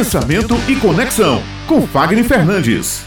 Pensamento e Conexão, com Fagner Fernandes.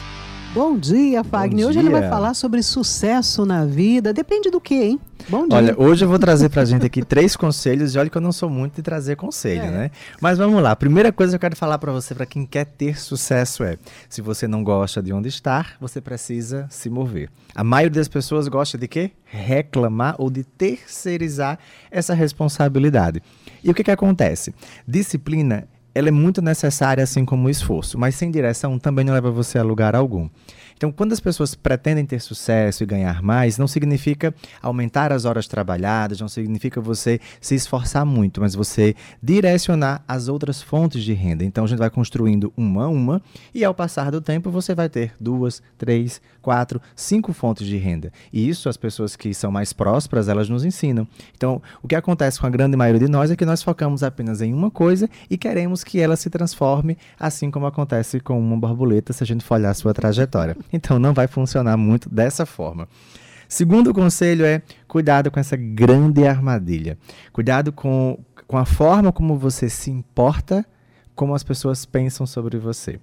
Bom dia, Fagner. Bom hoje ele vai falar sobre sucesso na vida. Depende do que, hein? Bom dia. Olha, hoje eu vou trazer pra gente aqui três conselhos e olha que eu não sou muito de trazer conselho, É. né? Mas vamos lá. Primeira coisa que eu quero falar pra você, pra quem quer ter sucesso é: se você não gosta de onde estar, você precisa se mover. A maioria das pessoas gosta de quê? Reclamar ou de terceirizar essa responsabilidade. E o que que acontece? Disciplina ela é muito necessária, assim como o esforço, mas sem direção também não leva você a lugar algum. Então, quando as pessoas pretendem ter sucesso e ganhar mais, não significa aumentar as horas trabalhadas, não significa você se esforçar muito, mas você direcionar as outras fontes de renda. Então, a gente vai construindo uma a uma, e ao passar do tempo, você vai ter duas, três, quatro, cinco fontes de renda. E isso, as pessoas que são mais prósperas, elas nos ensinam. Então, o que acontece com a grande maioria de nós é que nós focamos apenas em uma coisa e queremos que ela se transforme, assim como acontece com uma borboleta, se a gente for olhar a sua trajetória. Então, não vai funcionar muito dessa forma. Segundo conselho é cuidado com essa grande armadilha. Cuidado com, com a forma como você se importa, como as pessoas pensam sobre você.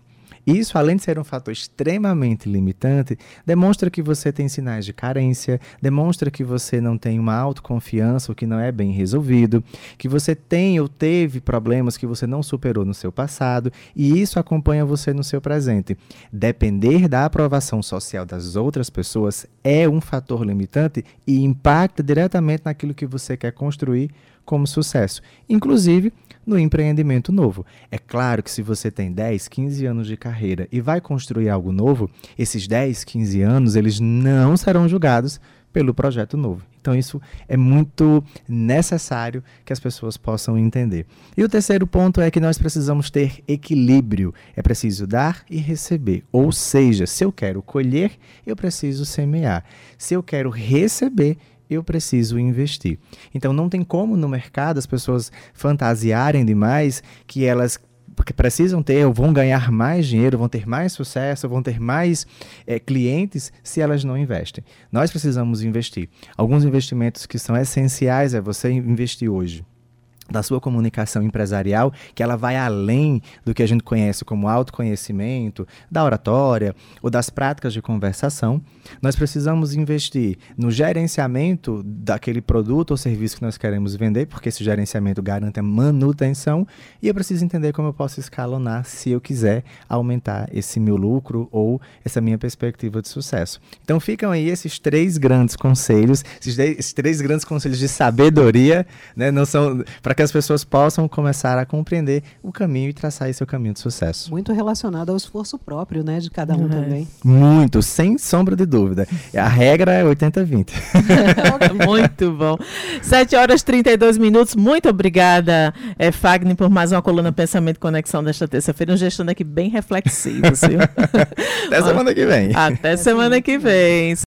Isso, além de ser um fator extremamente limitante, demonstra que você tem sinais de carência, demonstra que você não tem uma autoconfiança, o que não é bem resolvido, que você tem ou teve problemas que você não superou no seu passado, e isso acompanha você no seu presente. Depender da aprovação social das outras pessoas é um fator limitante e impacta diretamente naquilo que você quer construir como sucesso, inclusive no empreendimento novo. É claro que se você tem 10, 15 anos de carreira e vai construir algo novo, esses 10, 15 anos, eles não serão julgados pelo projeto novo. Então isso é muito necessário que as pessoas possam entender. E o terceiro ponto é que nós precisamos ter equilíbrio. É preciso dar e receber. Ou seja, se eu quero colher, eu preciso semear. Se eu quero receber, eu preciso investir. Então não tem como no mercado as pessoas fantasiarem demais que elas porque precisam ter ou vão ganhar mais dinheiro, vão ter mais sucesso, vão ter mais eh, clientes se elas não investem. Nós precisamos investir. Alguns investimentos que são essenciais é você investir hoje da sua comunicação empresarial, que ela vai além do que a gente conhece como autoconhecimento, da oratória ou das práticas de conversação. Nós precisamos investir no gerenciamento daquele produto ou serviço que nós queremos vender, porque esse gerenciamento garante a manutenção, e eu preciso entender como eu posso escalonar se eu quiser aumentar esse meu lucro ou essa minha perspectiva de sucesso. Então ficam aí esses três grandes conselhos, esses, três grandes conselhos de sabedoria, né? Não são para que as pessoas possam começar a compreender o caminho e traçar esse seu caminho de sucesso. Muito relacionado ao esforço próprio, né? De cada um também. Muito, sem sombra de dúvida. A regra é 80-20. Muito bom. 7 horas e 32 minutos. Muito obrigada, eh, Fagner, por mais uma coluna Pensamento e Conexão desta terça-feira. Um gestão aqui bem reflexivo, viu? Até semana que vem. Até semana que vem.